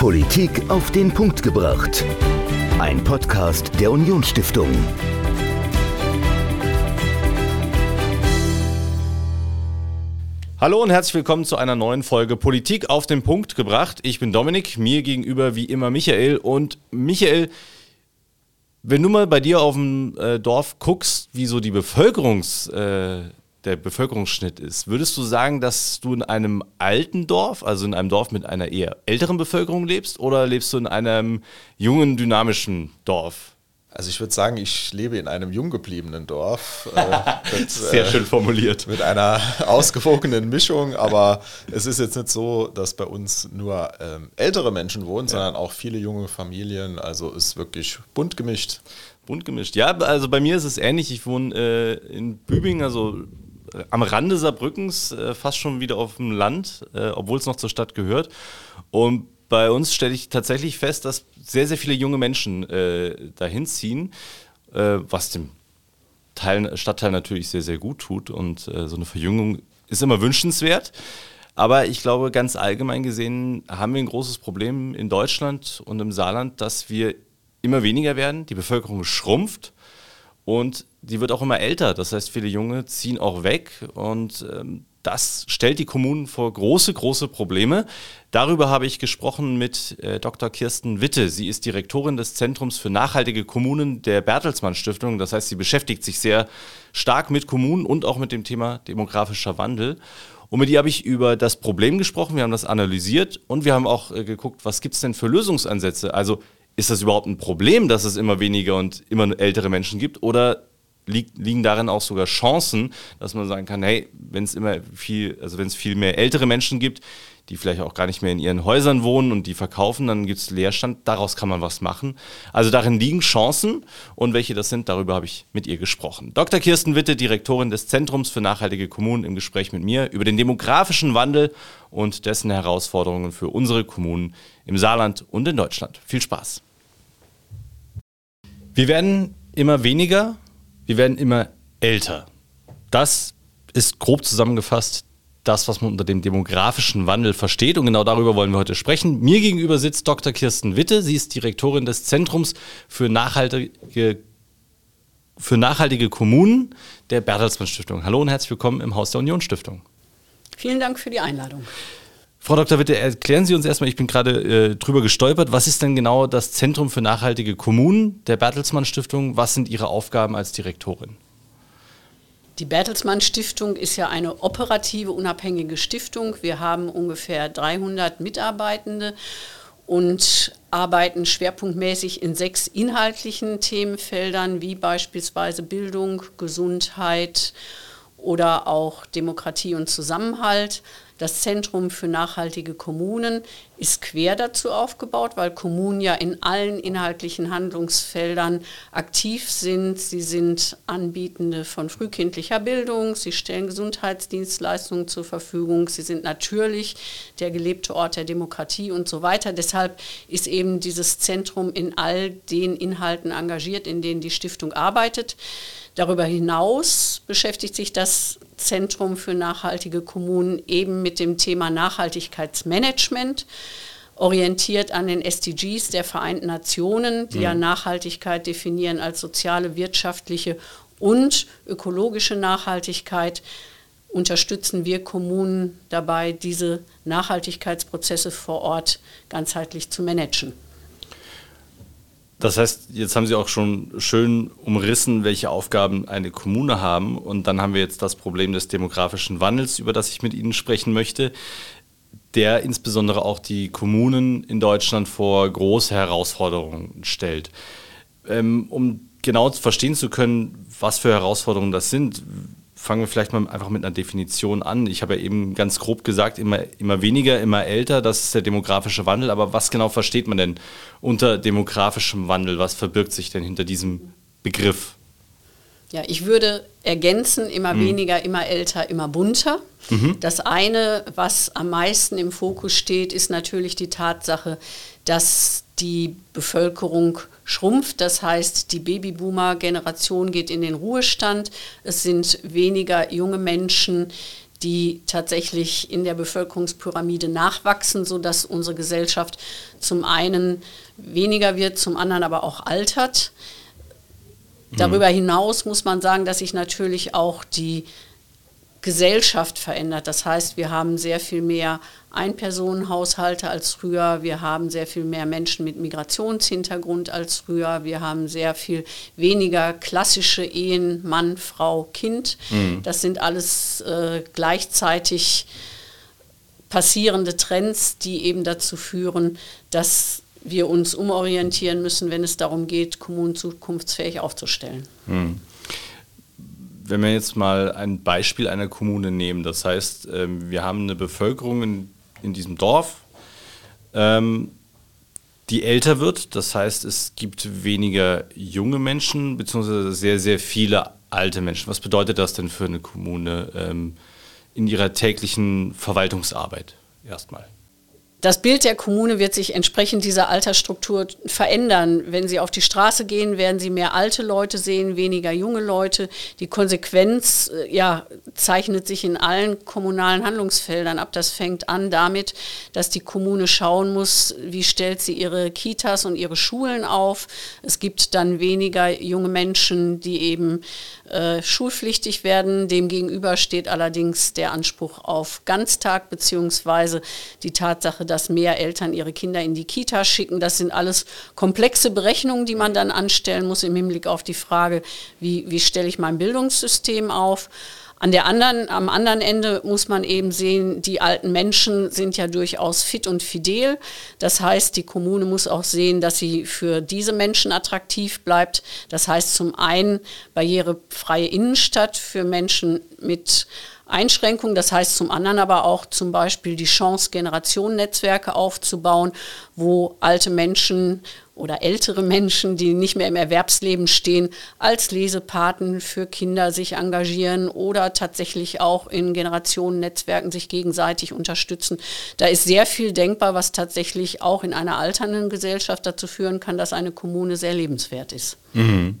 Politik auf den Punkt gebracht. Ein Podcast der Unionsstiftung. Hallo und herzlich willkommen zu einer neuen Folge Politik auf den Punkt gebracht. Ich bin Dominik, mir gegenüber wie immer Michael. Und Michael, wenn du mal bei dir auf dem äh, Dorf guckst, wie so die Bevölkerungs, äh, der Bevölkerungsschnitt ist, würdest du sagen, dass du in einem alten Dorf, also in einem Dorf mit einer eher älteren Bevölkerung lebst, oder lebst du in einem jungen, dynamischen Dorf? Also ich würde sagen, ich lebe in einem jung gebliebenen Dorf. Äh, mit, Sehr schön formuliert. Mit einer ausgewogenen Mischung, aber es ist jetzt nicht so, dass bei uns nur ähm, ältere Menschen wohnen, ja. sondern auch viele junge Familien. Also ist wirklich bunt gemischt. Bunt gemischt. Ja, also bei mir ist es ähnlich. Ich wohne äh, in Bübingen, also äh, am Rande Saarbrückens, äh, fast schon wieder auf dem Land, äh, obwohl es noch zur Stadt gehört. Und bei uns stelle ich tatsächlich fest, dass sehr, sehr viele junge Menschen äh, dahin ziehen, äh, was dem Teil, Stadtteil natürlich sehr, sehr gut tut. Und äh, so eine Verjüngung ist immer wünschenswert. Aber ich glaube, ganz allgemein gesehen haben wir ein großes Problem in Deutschland und im Saarland, dass wir immer weniger werden. Die Bevölkerung schrumpft und die wird auch immer älter. Das heißt, viele Junge ziehen auch weg und ähm, das stellt die Kommunen vor große, große Probleme. Darüber habe ich gesprochen mit äh, Dr. Kirsten Witte. Sie ist Direktorin des Zentrums für nachhaltige Kommunen der Bertelsmann Stiftung. Das heißt, sie beschäftigt sich sehr stark mit Kommunen und auch mit dem Thema demografischer Wandel. Und mit ihr habe ich über das Problem gesprochen, wir haben das analysiert und wir haben auch äh, geguckt, was gibt es denn für Lösungsansätze? Also ist das überhaupt ein Problem, dass es immer weniger und immer ältere Menschen gibt? Oder liegt, liegen darin auch sogar Chancen, dass man sagen kann, hey, wenn es immer viel, also wenn es viel mehr ältere Menschen gibt, die vielleicht auch gar nicht mehr in ihren Häusern wohnen und die verkaufen, dann gibt es Leerstand, daraus kann man was machen. Also darin liegen Chancen und welche das sind, darüber habe ich mit ihr gesprochen. Dr. Kirsten Witte, Direktorin des Zentrums für nachhaltige Kommunen, im Gespräch mit mir über den demografischen Wandel und dessen Herausforderungen für unsere Kommunen im Saarland und in Deutschland. Viel Spaß. Wir werden immer weniger wir werden immer älter. Das ist grob zusammengefasst das, was man unter dem demografischen Wandel versteht. Und genau darüber wollen wir heute sprechen. Mir gegenüber sitzt Dr. Kirsten Witte. Sie ist Direktorin des Zentrums für nachhaltige, für nachhaltige Kommunen der Bertelsmann Stiftung. Hallo und herzlich willkommen im Haus der Union Stiftung. Vielen Dank für die Einladung. Frau Dr. Witte, erklären Sie uns erstmal, ich bin gerade äh, drüber gestolpert, was ist denn genau das Zentrum für nachhaltige Kommunen der Bertelsmann Stiftung? Was sind Ihre Aufgaben als Direktorin? Die Bertelsmann Stiftung ist ja eine operative, unabhängige Stiftung. Wir haben ungefähr 300 Mitarbeitende und arbeiten schwerpunktmäßig in sechs inhaltlichen Themenfeldern, wie beispielsweise Bildung, Gesundheit oder auch Demokratie und Zusammenhalt. Das Zentrum für nachhaltige Kommunen ist quer dazu aufgebaut, weil Kommunen ja in allen inhaltlichen Handlungsfeldern aktiv sind. Sie sind Anbietende von frühkindlicher Bildung, sie stellen Gesundheitsdienstleistungen zur Verfügung, sie sind natürlich der gelebte Ort der Demokratie und so weiter. Deshalb ist eben dieses Zentrum in all den Inhalten engagiert, in denen die Stiftung arbeitet. Darüber hinaus beschäftigt sich das Zentrum für nachhaltige Kommunen eben mit dem Thema Nachhaltigkeitsmanagement orientiert an den SDGs der Vereinten Nationen, die mhm. ja Nachhaltigkeit definieren als soziale, wirtschaftliche und ökologische Nachhaltigkeit, unterstützen wir Kommunen dabei, diese Nachhaltigkeitsprozesse vor Ort ganzheitlich zu managen. Das heißt, jetzt haben Sie auch schon schön umrissen, welche Aufgaben eine Kommune haben. Und dann haben wir jetzt das Problem des demografischen Wandels, über das ich mit Ihnen sprechen möchte, der insbesondere auch die Kommunen in Deutschland vor große Herausforderungen stellt. Ähm, um genau verstehen zu können, was für Herausforderungen das sind, fangen wir vielleicht mal einfach mit einer Definition an. Ich habe ja eben ganz grob gesagt, immer, immer weniger, immer älter, das ist der demografische Wandel. Aber was genau versteht man denn unter demografischem Wandel? Was verbirgt sich denn hinter diesem Begriff? Ja, ich würde ergänzen, immer mhm. weniger, immer älter, immer bunter. Mhm. Das eine, was am meisten im Fokus steht, ist natürlich die Tatsache, dass die Bevölkerung schrumpft. Das heißt, die Babyboomer-Generation geht in den Ruhestand. Es sind weniger junge Menschen, die tatsächlich in der Bevölkerungspyramide nachwachsen, sodass unsere Gesellschaft zum einen weniger wird, zum anderen aber auch altert. Darüber hinaus muss man sagen, dass sich natürlich auch die Gesellschaft verändert. Das heißt, wir haben sehr viel mehr Einpersonenhaushalte als früher, wir haben sehr viel mehr Menschen mit Migrationshintergrund als früher, wir haben sehr viel weniger klassische Ehen, Mann, Frau, Kind. Mhm. Das sind alles äh, gleichzeitig passierende Trends, die eben dazu führen, dass wir uns umorientieren müssen, wenn es darum geht, Kommunen zukunftsfähig aufzustellen. Mhm wenn wir jetzt mal ein Beispiel einer Kommune nehmen, das heißt, ähm, wir haben eine Bevölkerung in, in diesem Dorf, ähm, die älter wird, das heißt, es gibt weniger junge Menschen, beziehungsweise sehr, sehr viele alte Menschen. Was bedeutet das denn für eine Kommune ähm, in ihrer täglichen Verwaltungsarbeit erstmal? Das Bild der Kommune wird sich entsprechend dieser Altersstruktur verändern. Wenn Sie auf die Straße gehen, werden Sie mehr alte Leute sehen, weniger junge Leute. Die Konsequenz äh, ja, zeichnet sich in allen kommunalen Handlungsfeldern ab. Das fängt an damit, dass die Kommune schauen muss, wie stellt sie ihre Kitas und ihre Schulen auf. Es gibt dann weniger junge Menschen, die eben äh, schulpflichtig werden. Demgegenüber steht allerdings der Anspruch auf Ganztag beziehungsweise die Tatsache, dass mehr Eltern ihre Kinder in die Kita schicken. Das sind alles komplexe Berechnungen, die man dann anstellen muss im Hinblick auf die Frage, wie, wie stelle ich mein Bildungssystem auf. An der anderen, am anderen Ende muss man eben sehen, die alten Menschen sind ja durchaus fit und fidel. Das heißt, die Kommune muss auch sehen, dass sie für diese Menschen attraktiv bleibt. Das heißt zum einen barrierefreie Innenstadt für Menschen mit Einschränkungen. Das heißt zum anderen aber auch zum Beispiel die Chance, Generationennetzwerke aufzubauen, wo alte Menschen oder ältere Menschen, die nicht mehr im Erwerbsleben stehen, als Lesepaten für Kinder sich engagieren oder tatsächlich auch in Generationennetzwerken sich gegenseitig unterstützen. Da ist sehr viel denkbar, was tatsächlich auch in einer alternden Gesellschaft dazu führen kann, dass eine Kommune sehr lebenswert ist. Mhm.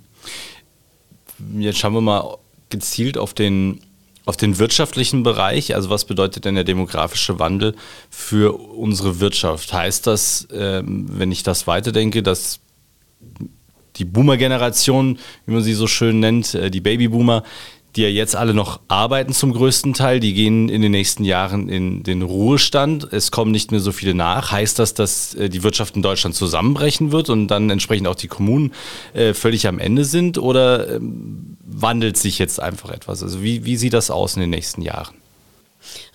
Jetzt schauen wir mal gezielt auf den auf den wirtschaftlichen Bereich, also was bedeutet denn der demografische Wandel für unsere Wirtschaft? Heißt das, ähm, wenn ich das weiterdenke, dass die Boomer-Generation, wie man sie so schön nennt, äh, die Babyboomer, die ja jetzt alle noch arbeiten zum größten Teil, die gehen in den nächsten Jahren in den Ruhestand. Es kommen nicht mehr so viele nach. Heißt das, dass äh, die Wirtschaft in Deutschland zusammenbrechen wird und dann entsprechend auch die Kommunen äh, völlig am Ende sind? Oder ähm, wandelt sich jetzt einfach etwas? Also wie, wie sieht das aus in den nächsten Jahren?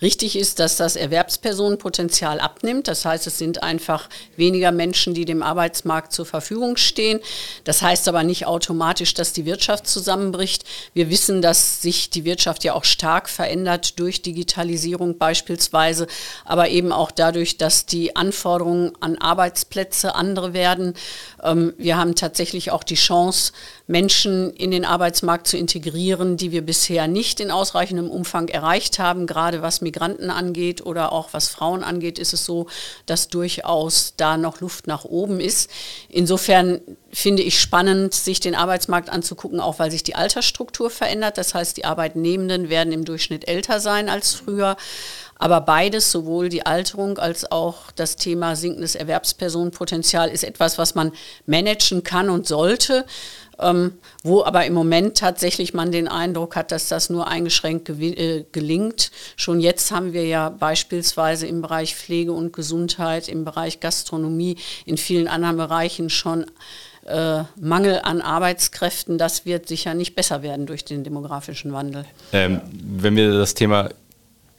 Richtig ist, dass das Erwerbspersonenpotenzial abnimmt. Das heißt, es sind einfach weniger Menschen, die dem Arbeitsmarkt zur Verfügung stehen. Das heißt aber nicht automatisch, dass die Wirtschaft zusammenbricht. Wir wissen, dass sich die Wirtschaft ja auch stark verändert durch Digitalisierung beispielsweise, aber eben auch dadurch, dass die Anforderungen an Arbeitsplätze andere werden. Ähm, wir haben tatsächlich auch die Chance, Menschen in den Arbeitsmarkt zu integrieren, die wir bisher nicht in ausreichendem Umfang erreicht haben. Gerade was Migranten angeht oder auch was Frauen angeht, ist es so, dass durchaus da noch Luft nach oben ist. Insofern finde ich spannend, sich den Arbeitsmarkt anzugucken, auch weil sich die Altersstruktur verändert. Das heißt, die Arbeitnehmenden werden im Durchschnitt älter sein als früher. Aber beides, sowohl die Alterung als auch das Thema sinkendes Erwerbspersonenpotenzial, ist etwas, was man managen kann und sollte ähm, wo aber im Moment tatsächlich man den Eindruck hat, dass das nur eingeschränkt äh, gelingt. Schon jetzt haben wir ja beispielsweise im Bereich Pflege und Gesundheit, im Bereich Gastronomie, in vielen anderen Bereichen schon äh, Mangel an Arbeitskräften. Das wird sicher nicht besser werden durch den demografischen Wandel. Ähm, wenn wir das Thema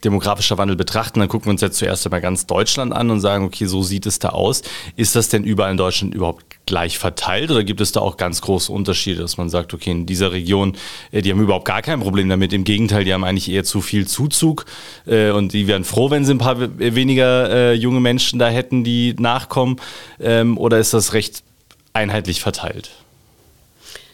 demografischer Wandel betrachten, dann gucken wir uns jetzt zuerst einmal ganz Deutschland an und sagen, okay, so sieht es da aus. Ist das denn überall in Deutschland überhaupt gleich verteilt oder gibt es da auch ganz große Unterschiede, dass man sagt, okay, in dieser Region, äh, die haben überhaupt gar kein Problem damit. Im Gegenteil, die haben eigentlich eher zu viel Zuzug äh, und die wären froh, wenn sie ein paar weniger äh, junge Menschen da hätten, die nachkommen. Ähm, oder ist das recht einheitlich verteilt?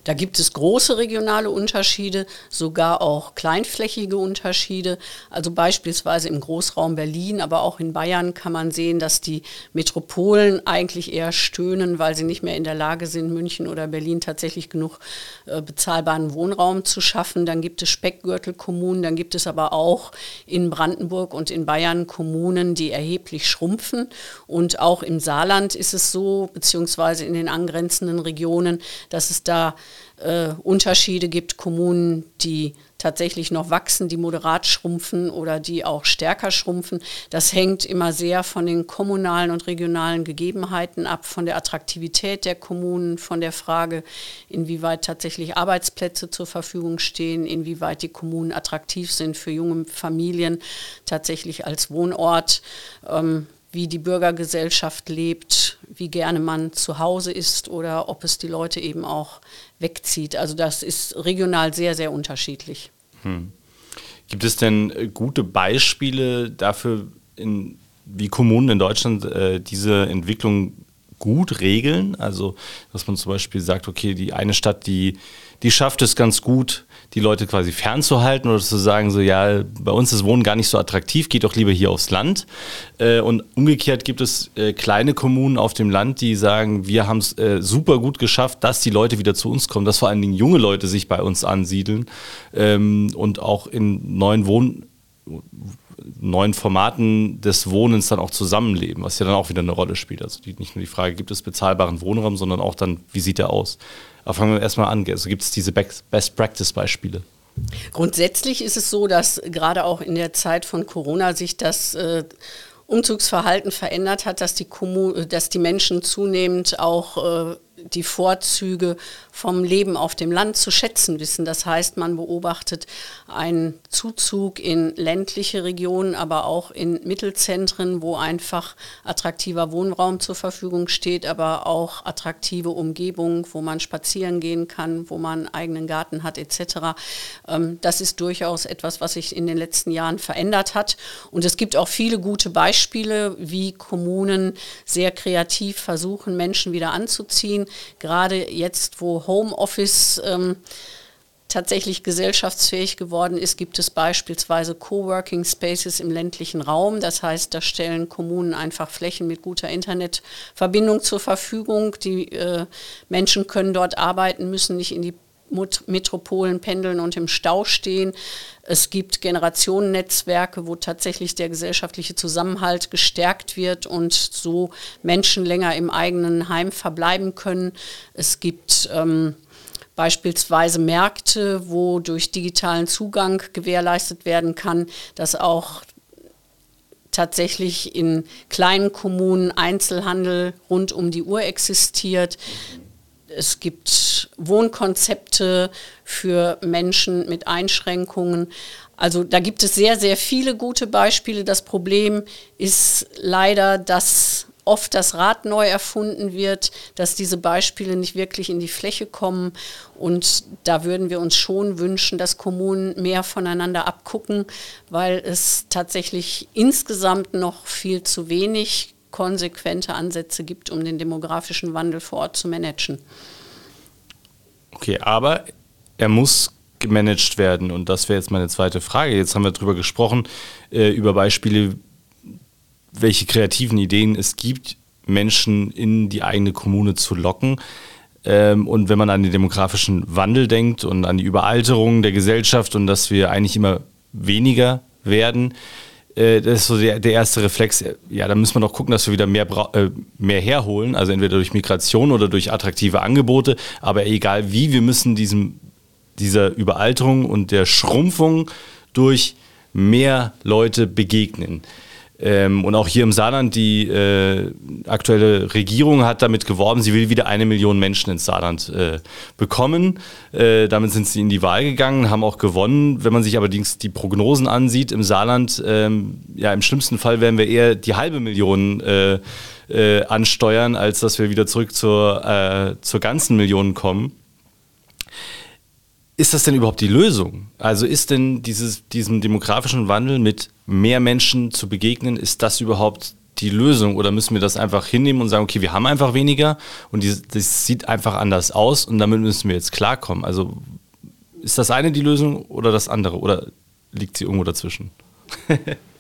Da gibt es große regionale Unterschiede, sogar auch kleinflächige Unterschiede. Also beispielsweise im Großraum Berlin, aber auch in Bayern kann man sehen, dass die Metropolen eigentlich eher stöhnen, weil sie nicht mehr in der Lage sind, München oder Berlin tatsächlich genug äh, bezahlbaren Wohnraum zu schaffen. Dann gibt es Speckgürtelkommunen, dann gibt es aber auch in Brandenburg und in Bayern Kommunen, die erheblich schrumpfen. Und auch im Saarland ist es so, beziehungsweise in den angrenzenden Regionen, dass es da äh, Unterschiede gibt, Kommunen, die tatsächlich noch wachsen, die moderat schrumpfen oder die auch stärker schrumpfen. Das hängt immer sehr von den kommunalen und regionalen Gegebenheiten ab, von der Attraktivität der Kommunen, von der Frage, inwieweit tatsächlich Arbeitsplätze zur Verfügung stehen, inwieweit die Kommunen attraktiv sind für junge Familien tatsächlich als Wohnort. Ähm, wie die Bürgergesellschaft lebt, wie gerne man zu Hause ist oder ob es die Leute eben auch wegzieht. Also das ist regional sehr, sehr unterschiedlich. Hm. Gibt es denn äh, gute Beispiele dafür, in, wie Kommunen in Deutschland äh, diese Entwicklung gut regeln? Also, dass man zum Beispiel sagt, okay, die eine Stadt, die, die schafft es ganz gut, die Leute quasi fernzuhalten oder zu sagen, so ja, bei uns ist Wohnen gar nicht so attraktiv, geht doch lieber hier aufs Land. Äh, und umgekehrt gibt es äh, kleine Kommunen auf dem Land, die sagen, wir haben es äh, super gut geschafft, dass die Leute wieder zu uns kommen, dass vor allen Dingen junge Leute sich bei uns ansiedeln ähm, und auch in neuen Wohn neuen Formaten des Wohnens dann auch zusammenleben, was ja dann auch wieder eine Rolle spielt. Also die, nicht nur die Frage, gibt es bezahlbaren Wohnraum, sondern auch dann, wie sieht er aus? Aber fangen wir erstmal an. Also gibt es diese Best-Practice-Beispiele? Grundsätzlich ist es so, dass gerade auch in der Zeit von Corona sich das äh, Umzugsverhalten verändert hat, dass die, Kommun dass die Menschen zunehmend auch äh, die Vorzüge vom Leben auf dem Land zu schätzen wissen. Das heißt, man beobachtet einen Zuzug in ländliche Regionen, aber auch in Mittelzentren, wo einfach attraktiver Wohnraum zur Verfügung steht, aber auch attraktive Umgebungen, wo man spazieren gehen kann, wo man einen eigenen Garten hat etc. Ähm, das ist durchaus etwas, was sich in den letzten Jahren verändert hat. Und es gibt auch viele gute Beispiele, wie Kommunen sehr kreativ versuchen, Menschen wieder anzuziehen gerade jetzt, wo Homeoffice ähm, tatsächlich gesellschaftsfähig geworden ist, gibt es beispielsweise Coworking Spaces im ländlichen Raum. Das heißt, da stellen Kommunen einfach Flächen mit guter Internetverbindung zur Verfügung. Die äh, Menschen können dort arbeiten, müssen nicht in die Metropolen pendeln und im Stau stehen. Es gibt Generationennetzwerke, wo tatsächlich der gesellschaftliche Zusammenhalt gestärkt wird und so Menschen länger im eigenen Heim verbleiben können. Es gibt ähm, beispielsweise Märkte, wo durch digitalen Zugang gewährleistet werden kann, dass auch tatsächlich in kleinen Kommunen Einzelhandel rund um die Uhr existiert. Es gibt Wohnkonzepte für Menschen mit Einschränkungen. Also da gibt es sehr, sehr viele gute Beispiele. Das Problem ist leider, dass oft das Rad neu erfunden wird, dass diese Beispiele nicht wirklich in die Fläche kommen. Und da würden wir uns schon wünschen, dass Kommunen mehr voneinander abgucken, weil es tatsächlich insgesamt noch viel zu wenig konsequente Ansätze gibt, um den demografischen Wandel vor Ort zu managen. Okay, aber er muss gemanagt werden und das wäre jetzt meine zweite Frage. Jetzt haben wir darüber gesprochen, äh, über Beispiele, welche kreativen Ideen es gibt, Menschen in die eigene Kommune zu locken. Ähm, und wenn man an den demografischen Wandel denkt und an die Überalterung der Gesellschaft und dass wir eigentlich immer weniger werden, äh, das ist so der, der, erste Reflex. Ja, da müssen wir doch gucken, dass wir wieder mehr, äh, mehr herholen, also entweder durch Migration oder durch attraktive Angebote. Aber egal wie, wir müssen diesem, dieser Überalterung und der Schrumpfung durch mehr Leute begegnen. Ähm, und auch hier im Saarland, die äh, aktuelle Regierung hat damit geworben, sie will wieder eine Million Menschen ins Saarland äh, bekommen. Äh, damit sind sie in die Wahl gegangen, haben auch gewonnen. Wenn man sich allerdings die Prognosen ansieht im Saarland, ähm, ja, im schlimmsten Fall werden wir eher die halbe Million äh, äh, ansteuern, als dass wir wieder zurück zur, äh, zur ganzen Million kommen. Ist das denn überhaupt die Lösung? Also ist denn dieses, diesem demografischen Wandel mit mehr Menschen zu begegnen, ist das überhaupt die Lösung oder müssen wir das einfach hinnehmen und sagen, okay, wir haben einfach weniger und die, das sieht einfach anders aus und damit müssen wir jetzt klarkommen. Also ist das eine die Lösung oder das andere oder liegt sie irgendwo dazwischen?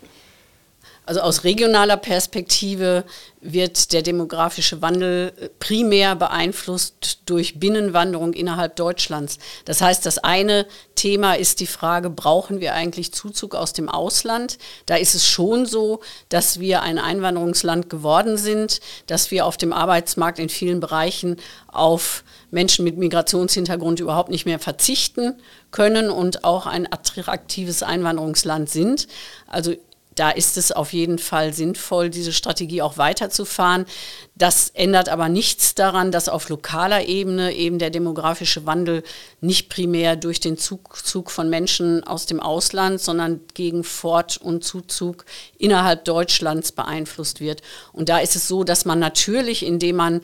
Also aus regionaler Perspektive wird der demografische Wandel äh, primär beeinflusst durch Binnenwanderung innerhalb Deutschlands. Das heißt, das eine Thema ist die Frage, brauchen wir eigentlich Zuzug aus dem Ausland? Da ist es schon so, dass wir ein Einwanderungsland geworden sind, dass wir auf dem Arbeitsmarkt in vielen Bereichen auf Menschen mit Migrationshintergrund überhaupt nicht mehr verzichten können und auch ein attraktives Einwanderungsland sind. Also da ist es auf jeden Fall sinnvoll, diese Strategie auch weiterzufahren. Das ändert aber nichts daran, dass auf lokaler Ebene eben der demografische Wandel nicht primär durch den Zuzug von Menschen aus dem Ausland, sondern gegen Fort- und Zuzug innerhalb Deutschlands beeinflusst wird. Und da ist es so, dass man natürlich, indem man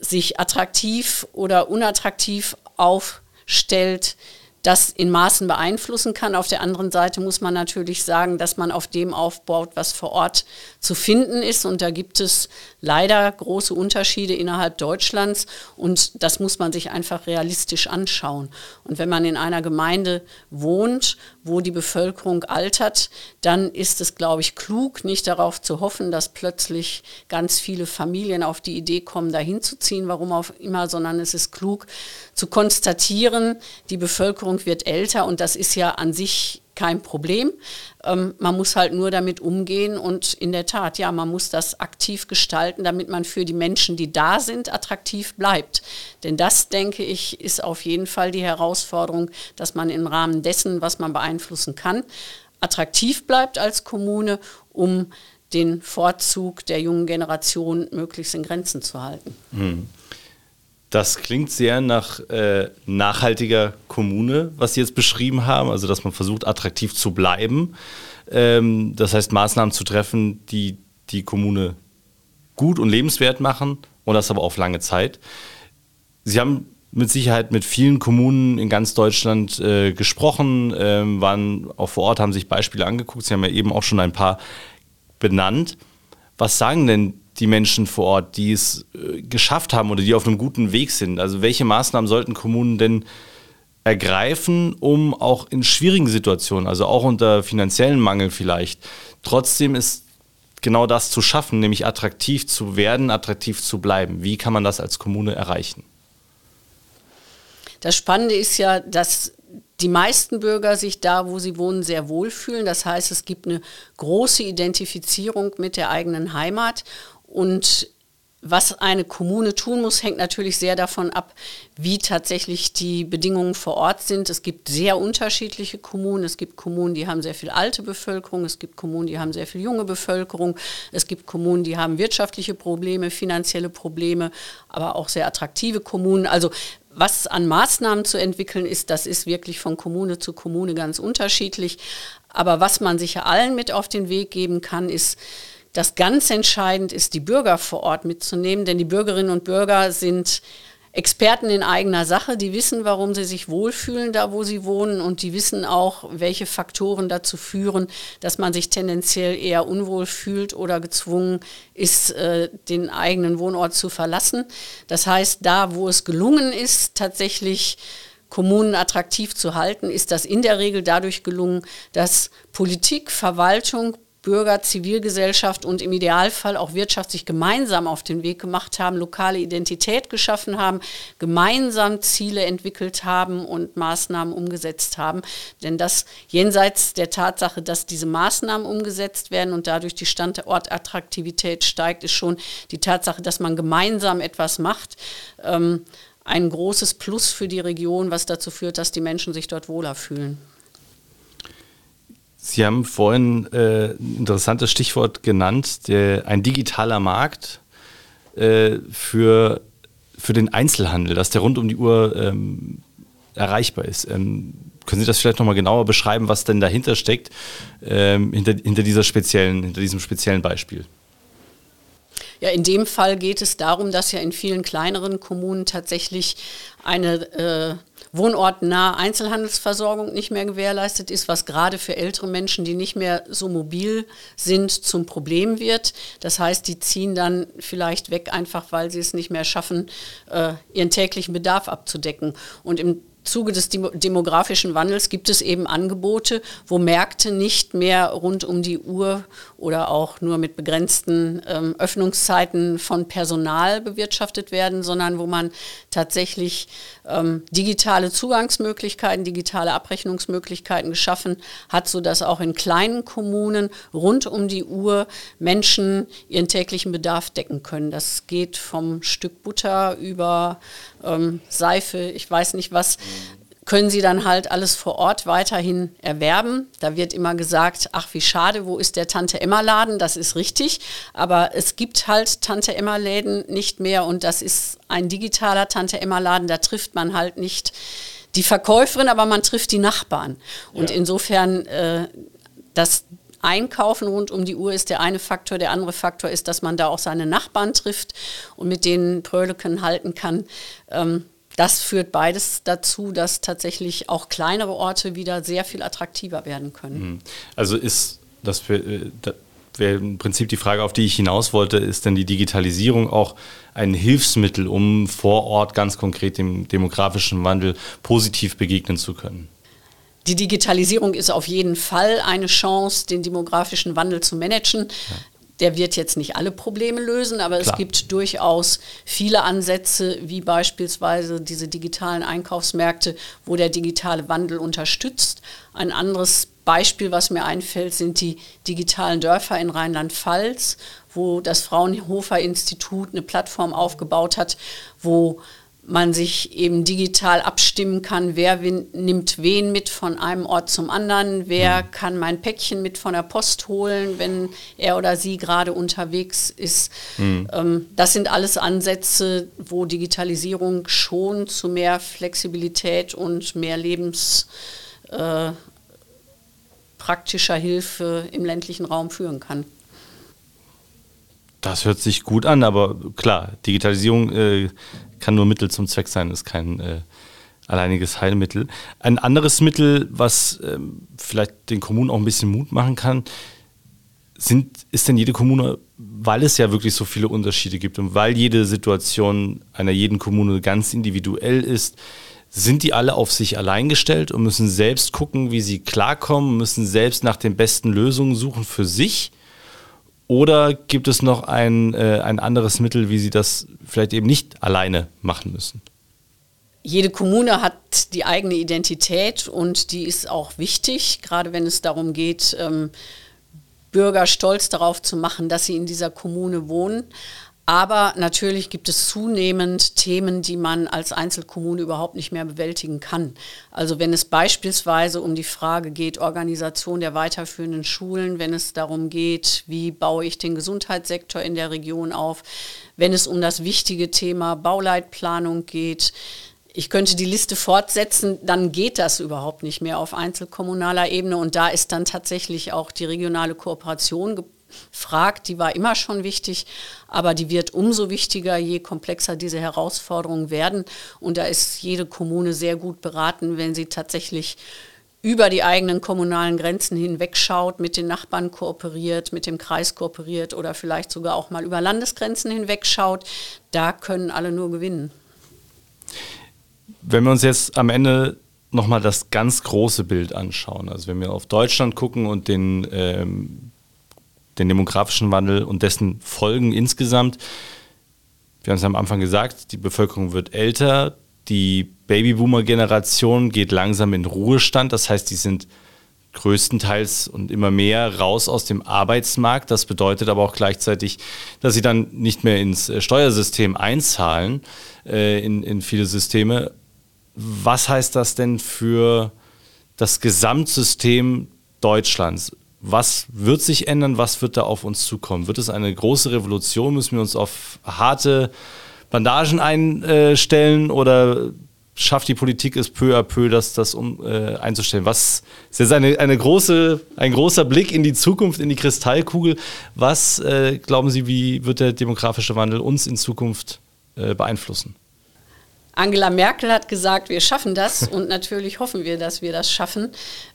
sich attraktiv oder unattraktiv aufstellt, das in Maßen beeinflussen kann. Auf der anderen Seite muss man natürlich sagen, dass man auf dem aufbaut, was vor Ort zu finden ist. Und da gibt es leider große Unterschiede innerhalb Deutschlands. Und das muss man sich einfach realistisch anschauen. Und wenn man in einer Gemeinde wohnt, wo die Bevölkerung altert, dann ist es, glaube ich, klug, nicht darauf zu hoffen, dass plötzlich ganz viele Familien auf die Idee kommen, dahin zu ziehen, warum auch immer, sondern es ist klug zu konstatieren, die Bevölkerung wird älter und das ist ja an sich kein Problem. Ähm, man muss halt nur damit umgehen und in der Tat, ja, man muss das aktiv gestalten, damit man für die Menschen, die da sind, attraktiv bleibt. Denn das, denke ich, ist auf jeden Fall die Herausforderung, dass man im Rahmen dessen, was man beeinflussen kann, attraktiv bleibt als Kommune, um den Vorzug der jungen Generation möglichst in Grenzen zu halten. Hm. Das klingt sehr nach äh, nachhaltiger Kommune, was Sie jetzt beschrieben haben, also dass man versucht, attraktiv zu bleiben. Ähm, das heißt, Maßnahmen zu treffen, die die Kommune gut und lebenswert machen und das aber auf lange Zeit. Sie haben mit Sicherheit mit vielen Kommunen in ganz Deutschland äh, gesprochen, ähm, waren auch vor Ort, haben sich Beispiele angeguckt. Sie haben ja eben auch schon ein paar benannt. Was sagen denn die Menschen vor Ort, die es äh, geschafft haben oder die auf einem guten Weg sind? Also welche Maßnahmen sollten Kommunen denn ergreifen, um auch in schwierigen Situationen, also auch unter finanziellen Mangel vielleicht, trotzdem ist genau das zu schaffen, nämlich attraktiv zu werden, attraktiv zu bleiben. Wie kann man das als Kommune erreichen? Das Spannende ist ja, dass die meisten Bürger sich da, wo sie wohnen, sehr wohlfühlen. Das heißt, es gibt eine große Identifizierung mit der eigenen Heimat und was eine Kommune tun muss, hängt natürlich sehr davon ab, wie tatsächlich die Bedingungen vor Ort sind. Es gibt sehr unterschiedliche Kommunen. Es gibt Kommunen, die haben sehr viel alte Bevölkerung. Es gibt Kommunen, die haben sehr viel junge Bevölkerung. Es gibt Kommunen, die haben wirtschaftliche Probleme, finanzielle Probleme, aber auch sehr attraktive Kommunen. Also was an Maßnahmen zu entwickeln ist, das ist wirklich von Kommune zu Kommune ganz unterschiedlich. Aber was man sicher allen mit auf den Weg geben kann, ist, das ganz entscheidend ist, die Bürger vor Ort mitzunehmen, denn die Bürgerinnen und Bürger sind Experten in eigener Sache, die wissen, warum sie sich wohlfühlen da, wo sie wohnen und die wissen auch, welche Faktoren dazu führen, dass man sich tendenziell eher unwohl fühlt oder gezwungen ist, äh, den eigenen Wohnort zu verlassen. Das heißt, da, wo es gelungen ist, tatsächlich Kommunen attraktiv zu halten, ist das in der Regel dadurch gelungen, dass Politik, Verwaltung, Bürger, Zivilgesellschaft und im Idealfall auch Wirtschaft sich gemeinsam auf den Weg gemacht haben, lokale Identität geschaffen haben, gemeinsam Ziele entwickelt haben und Maßnahmen umgesetzt haben. Denn das jenseits der Tatsache, dass diese Maßnahmen umgesetzt werden und dadurch die Standortattraktivität steigt, ist schon die Tatsache, dass man gemeinsam etwas macht. Ähm, ein großes Plus für die Region, was dazu führt, dass die Menschen sich dort wohler fühlen. Sie haben vorhin äh, ein interessantes Stichwort genannt, der, ein digitaler Markt äh, für, für den Einzelhandel, dass der rund um die Uhr ähm, erreichbar ist. Ähm, können Sie das vielleicht nochmal genauer beschreiben, was denn dahinter steckt, ähm, hinter, hinter, dieser speziellen, hinter diesem speziellen Beispiel? Ja, in dem Fall geht es darum, dass ja in vielen kleineren Kommunen tatsächlich eine äh, wohnortnahe Einzelhandelsversorgung nicht mehr gewährleistet ist, was gerade für ältere Menschen, die nicht mehr so mobil sind, zum Problem wird. Das heißt, die ziehen dann vielleicht weg, einfach weil sie es nicht mehr schaffen, äh, ihren täglichen Bedarf abzudecken. Und im Zuge des demografischen Wandels gibt es eben Angebote, wo Märkte nicht mehr rund um die Uhr oder auch nur mit begrenzten ähm, Öffnungszeiten von Personal bewirtschaftet werden, sondern wo man tatsächlich ähm, digitale Zugangsmöglichkeiten, digitale Abrechnungsmöglichkeiten geschaffen hat, sodass auch in kleinen Kommunen rund um die Uhr Menschen ihren täglichen Bedarf decken können. Das geht vom Stück Butter über ähm, Seife, ich weiß nicht was, können sie dann halt alles vor Ort weiterhin erwerben. Da wird immer gesagt, ach wie schade, wo ist der Tante Emma Laden? Das ist richtig, aber es gibt halt Tante Emma Läden nicht mehr und das ist ein digitaler Tante Emma Laden, da trifft man halt nicht die Verkäuferin, aber man trifft die Nachbarn. Und ja. insofern äh, das Einkaufen rund um die Uhr ist der eine Faktor. Der andere Faktor ist, dass man da auch seine Nachbarn trifft und mit denen Pröleken halten kann. Ähm, das führt beides dazu, dass tatsächlich auch kleinere Orte wieder sehr viel attraktiver werden können. Mhm. Also ist das für, äh, wäre im Prinzip die Frage, auf die ich hinaus wollte, ist denn die Digitalisierung auch ein Hilfsmittel, um vor Ort ganz konkret dem demografischen Wandel positiv begegnen zu können? Die Digitalisierung ist auf jeden Fall eine Chance, den demografischen Wandel zu managen. Ja. Der wird jetzt nicht alle Probleme lösen, aber Klar. es gibt durchaus viele Ansätze, wie beispielsweise diese digitalen Einkaufsmärkte, wo der digitale Wandel unterstützt. Ein anderes Beispiel, was mir einfällt, sind die digitalen Dörfer in Rheinland-Pfalz, wo das Fraunhofer Institut eine Plattform aufgebaut hat, wo man sich eben digital abstimmen kann, wer nimmt wen mit von einem Ort zum anderen, wer mhm. kann mein Päckchen mit von der Post holen, wenn er oder sie gerade unterwegs ist. Mhm. Ähm, das sind alles Ansätze, wo Digitalisierung schon zu mehr Flexibilität und mehr lebenspraktischer äh, Hilfe im ländlichen Raum führen kann. Das hört sich gut an, aber klar, Digitalisierung äh, kann nur Mittel zum Zweck sein, ist kein äh, alleiniges Heilmittel. Ein anderes Mittel, was ähm, vielleicht den Kommunen auch ein bisschen Mut machen kann, sind, ist denn jede Kommune, weil es ja wirklich so viele Unterschiede gibt und weil jede Situation einer jeden Kommune ganz individuell ist, sind die alle auf sich allein gestellt und müssen selbst gucken, wie sie klarkommen, müssen selbst nach den besten Lösungen suchen für sich? Oder gibt es noch ein, äh, ein anderes Mittel, wie Sie das vielleicht eben nicht alleine machen müssen? Jede Kommune hat die eigene Identität und die ist auch wichtig, gerade wenn es darum geht, ähm, Bürger stolz darauf zu machen, dass sie in dieser Kommune wohnen. Aber natürlich gibt es zunehmend Themen, die man als Einzelkommune überhaupt nicht mehr bewältigen kann. Also wenn es beispielsweise um die Frage geht, Organisation der weiterführenden Schulen, wenn es darum geht, wie baue ich den Gesundheitssektor in der Region auf, wenn es um das wichtige Thema Bauleitplanung geht, ich könnte die Liste fortsetzen, dann geht das überhaupt nicht mehr auf einzelkommunaler Ebene. Und da ist dann tatsächlich auch die regionale Kooperation fragt, die war immer schon wichtig, aber die wird umso wichtiger, je komplexer diese Herausforderungen werden. Und da ist jede Kommune sehr gut beraten, wenn sie tatsächlich über die eigenen kommunalen Grenzen hinwegschaut, mit den Nachbarn kooperiert, mit dem Kreis kooperiert oder vielleicht sogar auch mal über Landesgrenzen hinwegschaut. Da können alle nur gewinnen. Wenn wir uns jetzt am Ende nochmal das ganz große Bild anschauen, also wenn wir auf Deutschland gucken und den ähm, den demografischen Wandel und dessen Folgen insgesamt. Wir haben es am Anfang gesagt, die Bevölkerung wird älter, die Babyboomer-Generation geht langsam in Ruhestand, das heißt, die sind größtenteils und immer mehr raus aus dem Arbeitsmarkt. Das bedeutet aber auch gleichzeitig, dass sie dann nicht mehr ins äh, Steuersystem einzahlen, äh, in, in viele Systeme. Was heißt das denn für das Gesamtsystem Deutschlands? Was wird sich ändern, was wird da auf uns zukommen? Wird es eine große Revolution? Müssen wir uns auf harte Bandagen einstellen oder schafft die Politik es peu à peu, das, das um, äh, einzustellen? Was ist jetzt eine, eine große, ein großer Blick in die Zukunft, in die Kristallkugel. Was äh, glauben Sie, wie wird der demografische Wandel uns in Zukunft äh, beeinflussen? Angela Merkel hat gesagt, wir schaffen das und natürlich hoffen wir, dass wir das schaffen.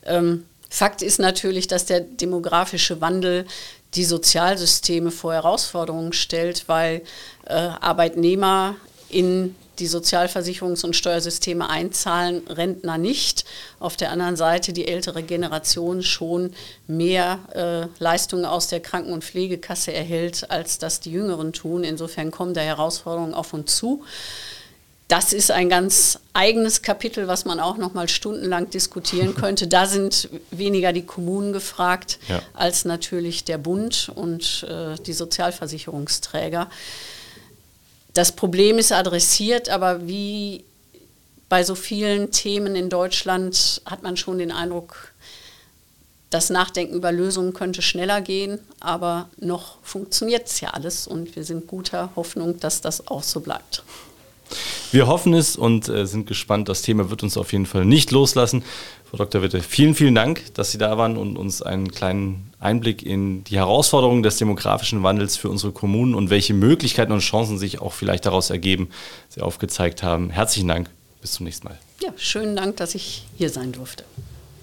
Ähm, Fakt ist natürlich, dass der demografische Wandel die Sozialsysteme vor Herausforderungen stellt, weil äh, Arbeitnehmer in die Sozialversicherungs- und Steuersysteme einzahlen, Rentner nicht. Auf der anderen Seite die ältere Generation schon mehr äh, Leistungen aus der Kranken- und Pflegekasse erhält, als das die Jüngeren tun. Insofern kommen da Herausforderungen auf uns zu. Das ist ein ganz eigenes Kapitel, was man auch noch mal stundenlang diskutieren könnte. Da sind weniger die Kommunen gefragt ja. als natürlich der Bund und äh, die Sozialversicherungsträger. Das Problem ist adressiert, aber wie bei so vielen Themen in Deutschland hat man schon den Eindruck, das Nachdenken über Lösungen könnte schneller gehen, aber noch funktioniert es ja alles und wir sind guter Hoffnung, dass das auch so bleibt. Wir hoffen es und äh, sind gespannt. Das Thema wird uns auf jeden Fall nicht loslassen. Frau Dr. Witte, vielen, vielen Dank, dass Sie da waren und uns einen kleinen Einblick in die Herausforderungen des demografischen Wandels für unsere Kommunen und welche Möglichkeiten und Chancen sich auch vielleicht daraus ergeben, Sie aufgezeigt haben. Herzlichen Dank. Bis zum nächsten Mal. Ja, schönen Dank, dass ich hier sein durfte.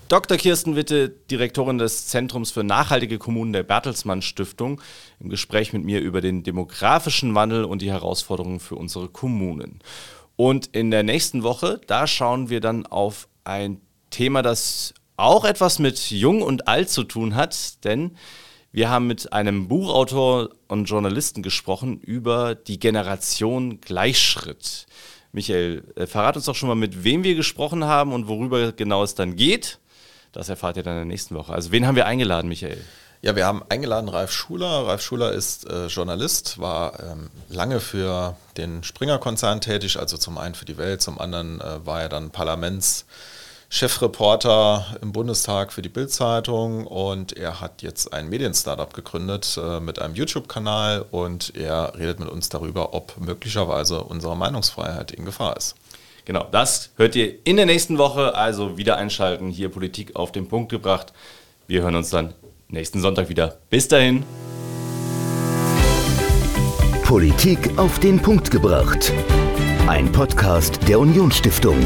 Dr. Kirsten Witte, Direktorin des Zentrums für nachhaltige Kommunen der Bertelsmann Stiftung, im Gespräch mit mir über den demografischen Wandel und die Herausforderungen für unsere Kommunen. Und in der nächsten Woche, da schauen wir dann auf ein Thema, das auch etwas mit Jung und Alt zu tun hat, denn wir haben mit einem Buchautor und Journalisten gesprochen über die Generation Gleichschritt. Michael, äh, verrat uns doch schon mal, mit wem wir gesprochen haben und worüber genau es dann geht. Das erfahrt ihr dann in der nächsten Woche. Also wen haben wir eingeladen, Michael? Ja, wir haben eingeladen Ralf Schuler. Ralf Schuler ist äh, Journalist, war ähm, lange für den Springer-Konzern tätig, also zum einen für die Welt, zum anderen äh, war er dann Parlamentschefreporter im Bundestag für die Bild-Zeitung und er hat jetzt ein Medien-Startup gegründet äh, mit einem YouTube-Kanal und er redet mit uns darüber, ob möglicherweise unsere Meinungsfreiheit in Gefahr ist. Genau, das hört ihr in der nächsten Woche. Also wieder einschalten, hier Politik auf den Punkt gebracht. Wir hören uns dann nächsten Sonntag wieder. Bis dahin. Politik auf den Punkt gebracht. Ein Podcast der Unionsstiftung.